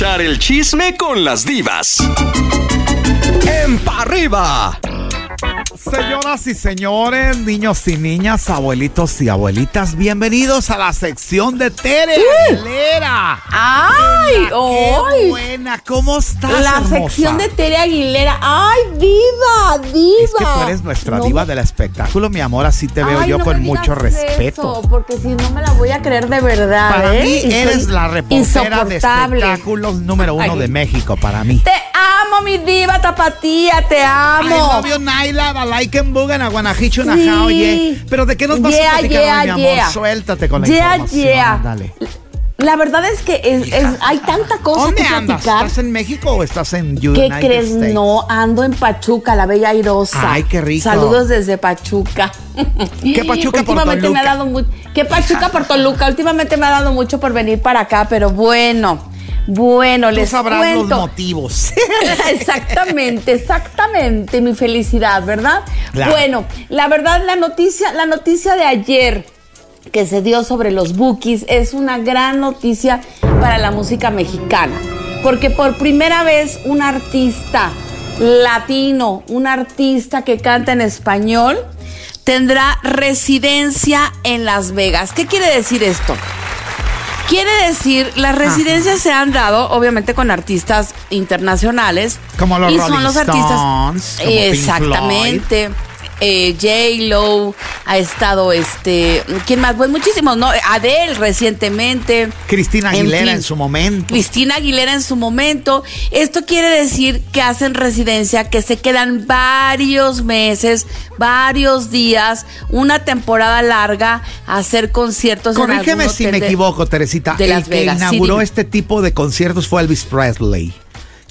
el chisme con las divas. En pa' arriba. Señoras y señores, niños y niñas, abuelitos y abuelitas, bienvenidos a la sección de Tere Aguilera. ¡Ay! ¡Qué buena! ¿Cómo estás, La hermosa? sección de Tere Aguilera. ¡Ay, diva! ¡Diva! Es que tú eres nuestra No diva del espectáculo, mi amor, así te veo Ay, yo no con mucho respeto. eso, porque si no me la voy a creer de verdad. Para ¿eh? mí Y eres la reportera de espectáculos número uno Ay. de México, para mí. Te amo, mi diva tapatía, te I amo. love you, Naila, I like em, bugan, aguanajicho, Sí. oye. Pero ¿de qué nos vas Yeah, a platicar yeah, hoy, mi amor? yeah. Suéltate con la Yeah, información, yeah. dale. La verdad es que es- es- hay tanta cosa ¿Dónde que andas? platicar. ¿Estás en México o estás en ¿Qué United crees? States? No, ando en Pachuca, la bella airosa. Ay, qué rico. Saludos desde Pachuca. ¿Qué Pachuca por Últimamente me Toluca? ha dado mucho. ¿Qué Pachuca por Toluca? Últimamente me ha dado mucho por venir para acá, pero bueno. Bueno, Tú les sabrás los cuento. motivos. exactamente, exactamente mi felicidad, ¿verdad? Claro. Bueno, la verdad la noticia, la noticia de ayer que se dio sobre los bookies es una gran noticia para la música mexicana, porque por primera vez un artista latino, un artista que canta en español, tendrá residencia en Las Vegas. ¿Qué quiere decir esto? Quiere decir, las residencias se han dado, obviamente, con artistas internacionales. Como los y Rolling son los artistas. Stones, como Pink Exactamente. Eh, J. Lo ha estado, este, ¿quién más? Pues muchísimos, ¿no? Adele recientemente. Cristina Aguilera en, fin. su momento. Cristina Aguilera en su momento. Esto quiere decir que hacen residencia, que se quedan varios meses, varios días, una temporada larga a hacer conciertos. Corrígeme si me de- equivoco, Teresita. de El Las que Vegas. Sí, inauguró este tipo de conciertos fue Elvis Presley,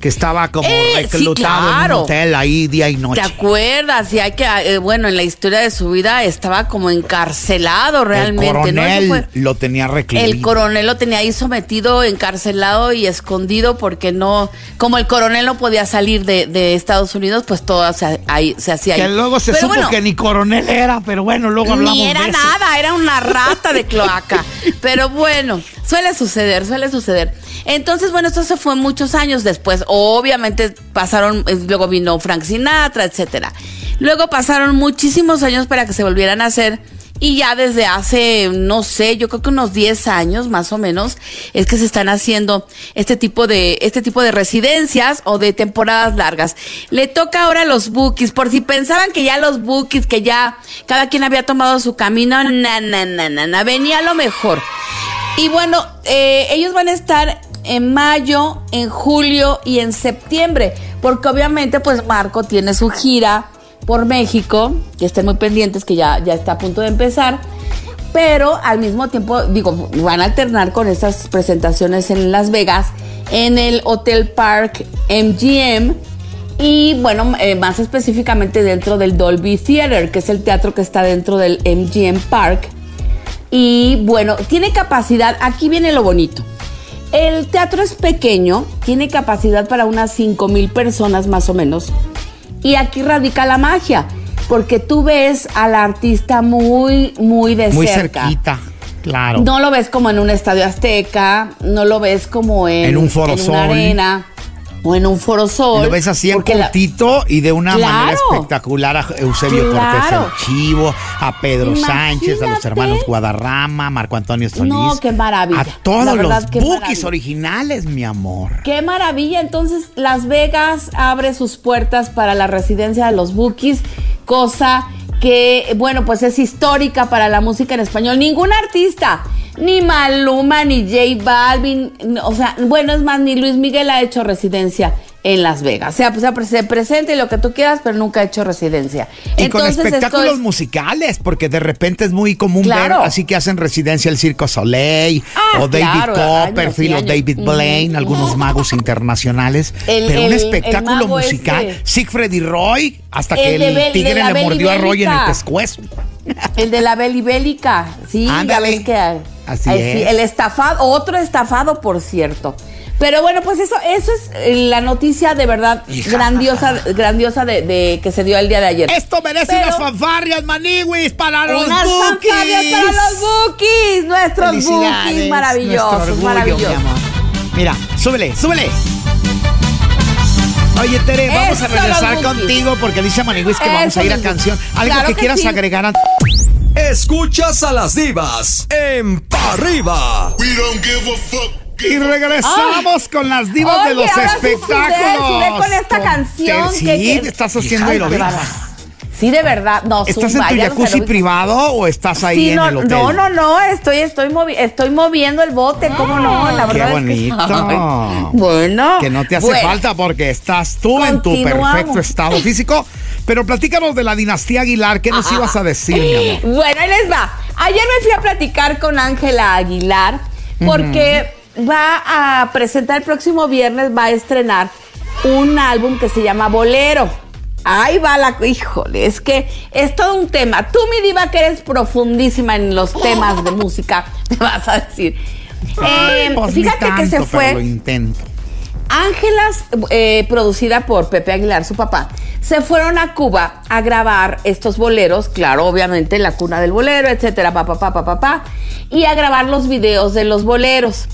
que estaba como Eh, sí, reclutado en claro. un hotel ahí día y noche. ¿Te acuerdas? Y hay que, eh, bueno, en la historia de su vida estaba como encarcelado realmente, el coronel fue- lo tenía recluido. El coronel lo tenía ahí sometido, encarcelado y escondido porque no, como el coronel no podía salir de, de Estados Unidos, pues todo se, ahí, se hacía ahí. que luego se Pero supo bueno, que ni coronel era, pero bueno, luego hablamos ni era de eso. nada, era una rata de cloaca. Pero bueno, suele suceder, suele suceder. Entonces, bueno, esto se fue muchos años después. Obviamente pasaron, eh, luego vino Frank Sinatra, etcétera. Luego pasaron muchísimos años para que se volvieran a hacer. Y ya desde hace, no sé, yo creo que unos 10 años más o menos, es que se están haciendo este tipo de, este tipo de residencias o de temporadas largas. Le toca ahora a los bookies, por si pensaban que ya los bookies, que ya cada quien había tomado su camino, na, na, na, na, na, venía lo mejor. Y bueno, eh, ellos van a estar en mayo, en julio y en septiembre, porque obviamente pues Marco tiene su gira por México, que estén muy pendientes que ya, ya está a punto de empezar, pero al mismo tiempo, digo, van a alternar con estas presentaciones en Las Vegas, en el Hotel Park MGM, y bueno, eh, más específicamente dentro del Dolby Theater, que es el teatro que está dentro del MGM Park. Y bueno, tiene capacidad, aquí viene lo bonito. El teatro es pequeño, tiene capacidad para unas 5 mil personas más o menos. Y aquí radica la magia, porque tú ves al artista muy, muy de Muy cerca. cerquita, claro. No lo ves como en un estadio azteca, no lo ves como en, En un Foro en una arena o en un foro sol. Lo ves así en la- cortito y de una Claro. manera espectacular a Eusebio Claro. Cortés el Chivo, a Pedro Sánchez, a los hermanos Guadarrama, Marco Antonio Solís. No, qué maravilla. A todos verdad, los bookies originales, mi amor. Qué maravilla. Entonces, Las Vegas abre sus puertas para la residencia de los Bookies, cosa que, bueno, pues es histórica para la música en español. Ningún artista, ni Maluma, ni J Balvin, o sea, bueno, es más, ni Luis Miguel ha hecho residencia en Las Vegas. O sea, pues, se presente lo que tú quieras, pero nunca ha hecho residencia. Y con Entonces, espectáculos es- musicales, porque de repente es muy común Claro. ver así que hacen residencia el Circo Soleil, Ah, o David claro, Copperfield, y o. David Blaine, algunos magos internacionales. El- pero un el- espectáculo musical. este. Siegfried y Roy, hasta El que el Bel- tigre le mordió a Roy en el pescuezo. El de la belibélica, sí, ya Ándale. ves que Así es. el estafado, otro estafado, por cierto. Pero bueno, pues eso, eso es eh, la noticia de verdad Hija. grandiosa, grandiosa de, de que se dio el día de ayer. Esto merece Pero- unas fanfarrias, maniwis, para los Unas bookies. para los bookies, nuestros bookies maravillosos, nuestro orgullo, maravillosos. mi amor. Mira, súbele, súbele. Oye, Tere, vamos a regresar contigo porque dice Maniguis que vamos a ir a canción. Algo Claro que, que quieras sí. agregar a... Escuchas a las divas en Pa' Arriba. We don't give a fuck. Y regresamos con las divas de los ahora sí espectáculos. con esta Con canción. Ter- que- Sí, que- estás haciendo bárbaro. Sí, de verdad. No, ¿Estás en tu jacuzzi privado o estás ahí Sí, en no, el hotel? no, no, no, estoy, estoy, movi- estoy moviendo el bote, ¿cómo no? La Qué verdad bonito. es que, bueno. Que no te hace bueno. falta porque estás tú en tu perfecto estado físico. Pero platícanos de la dinastía Aguilar. ¿Qué nos ibas a decir, mi amor? Bueno, ahí les va. Ayer me fui a platicar con Ángela Aguilar porque va a presentar el próximo viernes, va a estrenar un álbum que se llama Bolero. Ahí va la... Híjole, es que es todo un tema. Tú, mi diva, que eres profundísima en los temas de música, me vas a decir. Eh, Pues fíjate que se pero lo fue... intento. Ángelas, eh, producida por Pepe Aguilar, su papá, se fueron a Cuba a grabar estos boleros, claro, obviamente la cuna del bolero, etcétera, papá, papá, papá, y a grabar los videos de los boleros.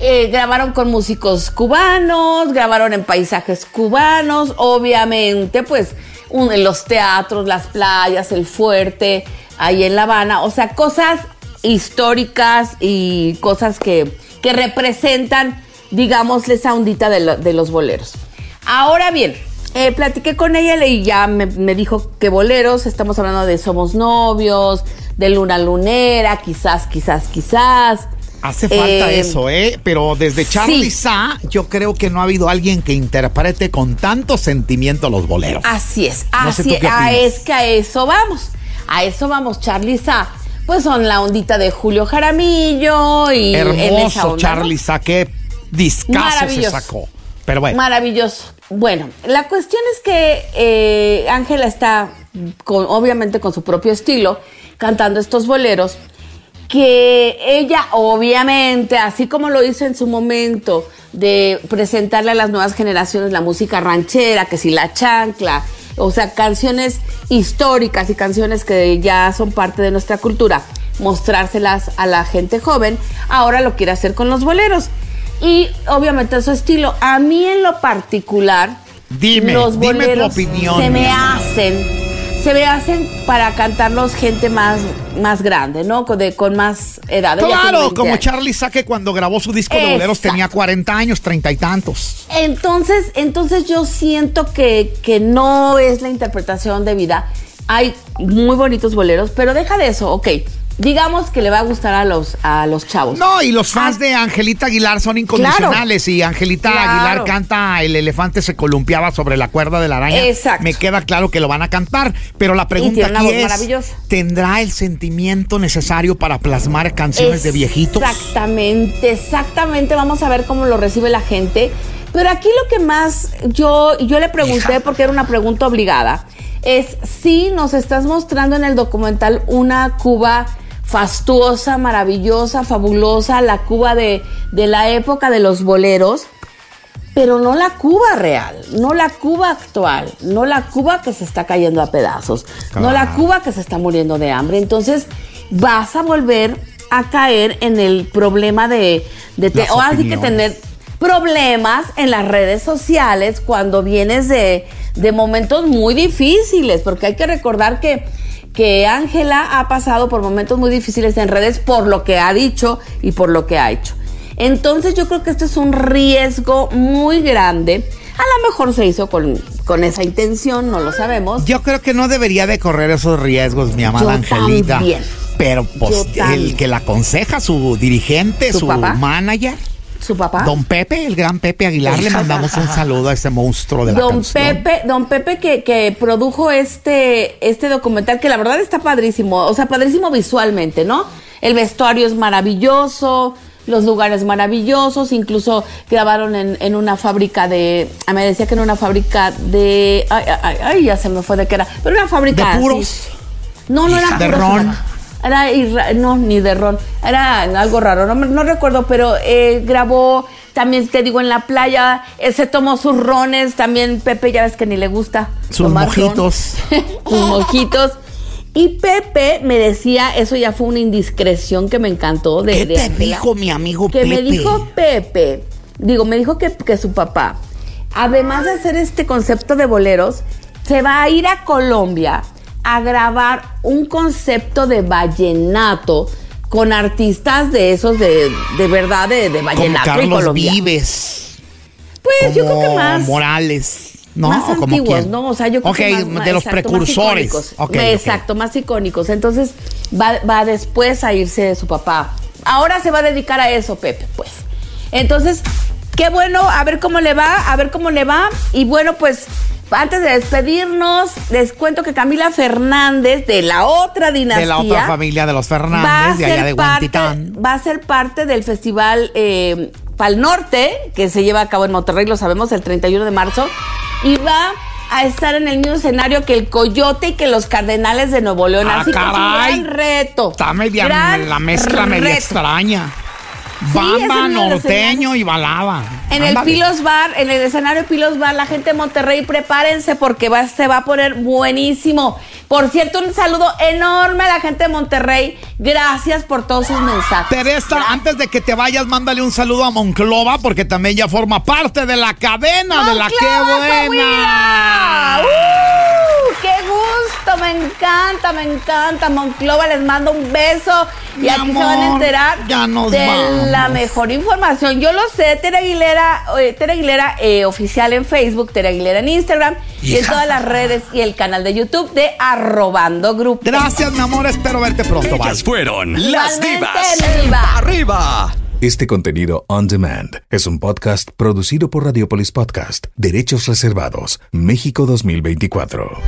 Eh, grabaron con músicos cubanos, grabaron en paisajes cubanos, obviamente, pues en los teatros, las playas, el fuerte, ahí en La Habana, o sea, cosas históricas y cosas que, que representan, digamos, esa ondita de, de los boleros. Ahora bien, eh, platiqué con ella y ya me dijo que boleros, estamos hablando de Somos Novios, de Luna Lunera, quizás, quizás, quizás. Hace falta Eh, eso, ¿eh? Pero desde Charlie sí. Sa, yo creo que no ha habido alguien que interprete con tanto sentimiento los boleros. Así es, No así ah, opinas. es que a eso vamos. A eso vamos, Charlie Sa. Pues son la ondita de Julio Jaramillo y Hermoso onda, ¿no? Charlie Sa, qué discazo se sacó. Pero bueno. Maravilloso. Bueno, la cuestión es que eh, Ángela está, con, obviamente con su propio estilo, cantando estos boleros, que ella obviamente, así como lo hizo en su momento, de presentarle a las nuevas generaciones la música ranchera, que si la chancla, o sea, canciones históricas y canciones que ya son parte de nuestra cultura, mostrárselas a la gente joven, ahora lo quiere hacer con los boleros. Y obviamente su estilo. A mí en lo particular, Dime, los dime tu boleros opinión, se me hacen, se me hacen para cantarlos gente más, más grande, ¿no? Con, de- con más edad. Claro, 20 como años. Charlie Sa que cuando grabó su disco de boleros tenía 40 años, 30 y tantos. Entonces, entonces yo siento que, que no es la interpretación de vida. Hay muy bonitos boleros, pero deja de eso, ok. Digamos que le va a gustar a los, a los chavos. No, y los fans Ah. de Angelita Aguilar son incondicionales. Y Angelita Claro. Aguilar canta El elefante se columpiaba sobre la cuerda de la araña. Exacto. Me queda claro que lo van a cantar. Pero la pregunta aquí es. ¿tendrá el sentimiento necesario para plasmar canciones de viejitos? Exactamente, exactamente. Vamos a ver cómo lo recibe la gente. Pero aquí lo que más yo, yo le pregunté, Hija. porque era una pregunta obligada, es si nos estás mostrando en el documental una Cuba fastuosa, maravillosa, fabulosa, la Cuba de, de la época de los boleros, pero no la Cuba real, no la Cuba actual, no la Cuba que se está cayendo a pedazos, no la. Cuba que se está muriendo de hambre. Entonces vas a volver a caer en el problema de, de te- o así que tener problemas en las redes sociales cuando vienes de, de momentos muy difíciles, porque hay que recordar que que Ángela ha pasado por momentos muy difíciles en redes por lo que ha dicho y por lo que ha hecho. Entonces yo creo que esto es un riesgo muy grande. A lo mejor se hizo con, con esa intención, no lo sabemos. Yo creo que no debería de correr esos riesgos, mi amada Yo Angelita. también. Pero pues el que la aconseja, su dirigente, ¿Su su, manager, Su papá. don Pepe, el gran Pepe Aguilar, le mandamos un saludo a ese monstruo de la Don canción. Pepe, don Pepe que, que produjo este, este documental que la verdad está padrísimo, o sea, padrísimo visualmente, ¿no? El vestuario es maravilloso, los lugares maravillosos, incluso grabaron en, en una fábrica de, ah, me decía que en una fábrica de, ay, ay, ay, ya se me fue de qué era, pero una fábrica ¿De puros? No, no era ¿De puros, ron? era- Era no, ni de ron. Era algo raro, no, recuerdo, pero eh, grabó también, te digo, en la playa. eh, se tomó sus rones. También Pepe, ya ves que ni le gusta. Sus mojitos. sus mojitos. Y Pepe me decía, eso ya fue una indiscreción que me encantó de, ¿Qué de te dijo mi amigo que Pepe? me dijo Pepe digo, me dijo que, que su papá, además de hacer este concepto de boleros, se va a ir a Colombia a grabar un concepto de vallenato con artistas de esos de, de verdad de, de Como vallenato en Carlos Colombia. Vives. Pues yo creo que como más. Morales. ¿No? más ¿O como antiguos, quién? ¿no? O sea, yo creo que más- más- de los exacto, más precursores. icónicos. Ok, ok. Exacto, más icónicos. Entonces, va, va después a irse de su papá. Ahora se va a dedicar a eso, Pepe, pues. Entonces, qué bueno, a ver cómo le va, a ver cómo le va. Y bueno, pues, antes de despedirnos, les cuento que Camila Fernández, de la otra dinastía. De la otra familia de los Fernández, de allá de parte, Huentitán. va a ser parte del festival eh, Pal Norte, que se lleva a cabo en Monterrey, lo sabemos, el 31 de marzo, y va a estar en el mismo escenario que el Coyote y que los Cardenales de Nuevo León. Ah, Así que es un caray. gran reto. Está media, Gran la mezcla media reto. extraña. Bamba, norteño y balada. En el. Pilos Bar, en el escenario Pilos Bar, la gente de Monterrey, prepárense porque va, se va a poner buenísimo. Por cierto, un saludo enorme a la gente de Monterrey. Gracias por todos sus mensajes. Teresa, antes de que te vayas, mándale un saludo a Monclova, porque también ya forma parte de la cadena de la que ¡Monclova, buena. ¡Uh! ¡Qué Me encanta, me encanta. Monclova, les mando un beso. Y Mi aquí se van a enterar ya nos de vamos. la mejor información. Yo lo sé, Tere Aguilera, eh, Tere Aguilera eh, oficial en Facebook, Tere Aguilera en Instagram y en todas las redes y el canal de YouTube de Arrobando Grupo. Gracias, mi amor. Espero verte pronto. Bye. Ellas fueron las divas. diva. ¡Arriba! Este contenido on demand es un podcast producido por Radiopolis Podcast, Derechos Reservados, México 2024.